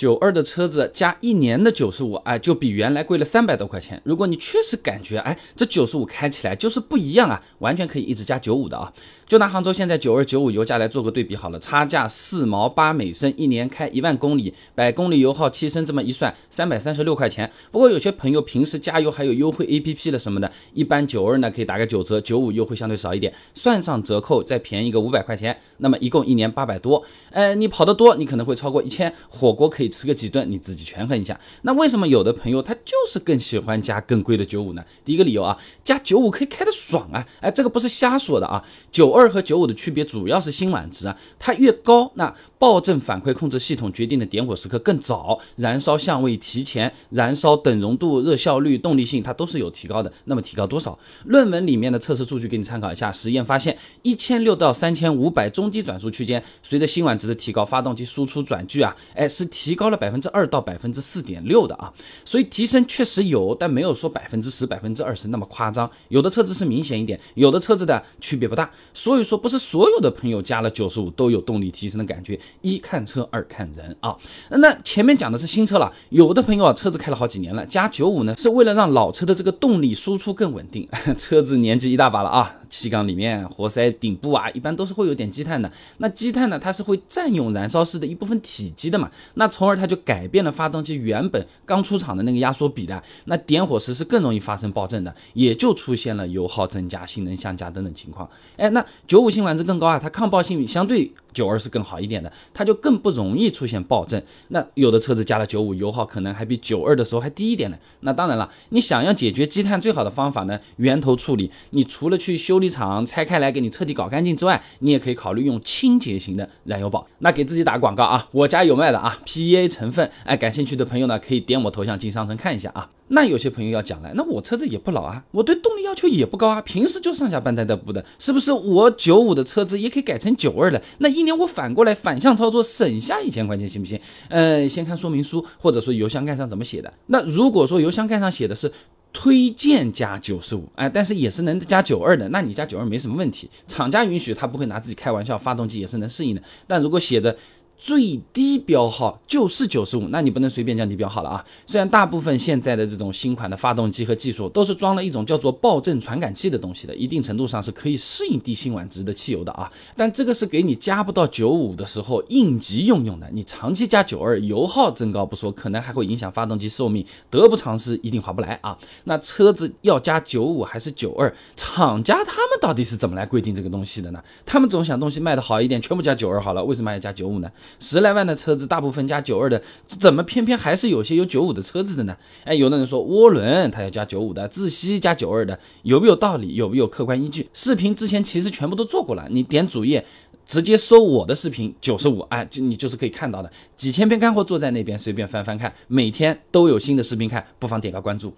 九二的车子加一年的九十五，哎，就比原来贵了三百多块钱。如果你确实感觉，哎，这九十五开起来就是不一样啊，完全可以一直加九五的啊。就拿杭州现在九二九五油价来做个对比好了，差价四毛八每升，一年开一万公里，百公里油耗七升，这么一算，三百三十六块钱。不过有些朋友平时加油还有优惠 A P P 的什么的，一般九二呢可以打个九折，九五优惠相对少一点，算上折扣再便宜个五百块钱，那么一共一年八百多。哎，你跑得多，你可能会超过一千，火锅可以吃个几顿，你自己权衡一下。那为什么有的朋友他就是更喜欢加更贵的九五呢？第一个理由啊，加九五可以开得爽啊，哎，这个不是瞎说的啊，九二。和九五的区别主要是辛烷值啊，它越高，那爆震反馈控制系统决定的点火时刻更早，燃烧相位提前，燃烧等容度、热效率、动力性它都是有提高的。那么提高多少？论文里面的测试数据给你参考一下。实验发现，一千六到三千五百中低转速区间，随着辛烷值的提高，发动机输出转距啊，哎是提高了百分之二到百分之四点六的啊。所以提升确实有，但没有说百分之十、百分之二十那么夸张。有的车子是明显一点，有的车子的区别不大。所以说，不是所有的朋友加了九十五都有动力提升的感觉。一看车，二看人啊。那前面讲的是新车了，有的朋友啊，车子开了好几年了，加九五呢，是为了让老车的这个动力输出更稳定。车子年纪一大把了啊。气缸里面、活塞顶部啊，一般都是会有点积碳的。那积碳呢，它是会占用燃烧室的一部分体积的嘛？那从而它就改变了发动机原本刚出厂的那个压缩比的。那点火时是更容易发生爆震的，也就出现了油耗增加、性能下降等等情况。哎，那九五辛烷值更高啊，它抗爆性相对九二是更好一点的，它就更不容易出现爆震。那有的车子加了九五，油耗可能还比九二的时候还低一点呢。那当然了，你想要解决积碳最好的方法呢，源头处理，你除了去修。理厂拆开来给你彻底搞干净之外，你也可以考虑用清洁型的燃油宝。那给自己打广告啊，我家有卖的啊 p A 成分。哎，感兴趣的朋友呢，可以点我头像进商城看一下啊。那有些朋友要讲了，那我车子也不老啊，我对动力要求也不高啊，平时就上下班代代步的，是不是？我九五的车子也可以改成九二的，那一年我反过来反向操作，省下一千块钱行不行？呃，先看说明书，或者说油箱盖上怎么写的。那如果说油箱盖上写的是。推荐加九十五，哎，但是也是能加九二的，那你加九二没什么问题，厂家允许，他不会拿自己开玩笑，发动机也是能适应的。但如果写着。最低标号就是九十五，那你不能随便降低标号了啊！虽然大部分现在的这种新款的发动机和技术都是装了一种叫做爆震传感器的东西的，一定程度上是可以适应低辛烷值的汽油的啊。但这个是给你加不到九五的时候应急用用的，你长期加九二，油耗增高不说，可能还会影响发动机寿命，得不偿失，一定划不来啊。那车子要加九五还是九二？厂家他们到底是怎么来规定这个东西的呢？他们总想东西卖的好一点，全部加九二好了，为什么要加九五呢？十来万的车子，大部分加九二的，怎么偏偏还是有些有九五的车子的呢？哎，有的人说涡轮它要加九五的，自吸加九二的，有没有道理？有没有客观依据？视频之前其实全部都做过了，你点主页直接搜我的视频九十五，哎，就你就是可以看到的，几千篇干货坐在那边，随便翻翻看，每天都有新的视频看，不妨点个关注。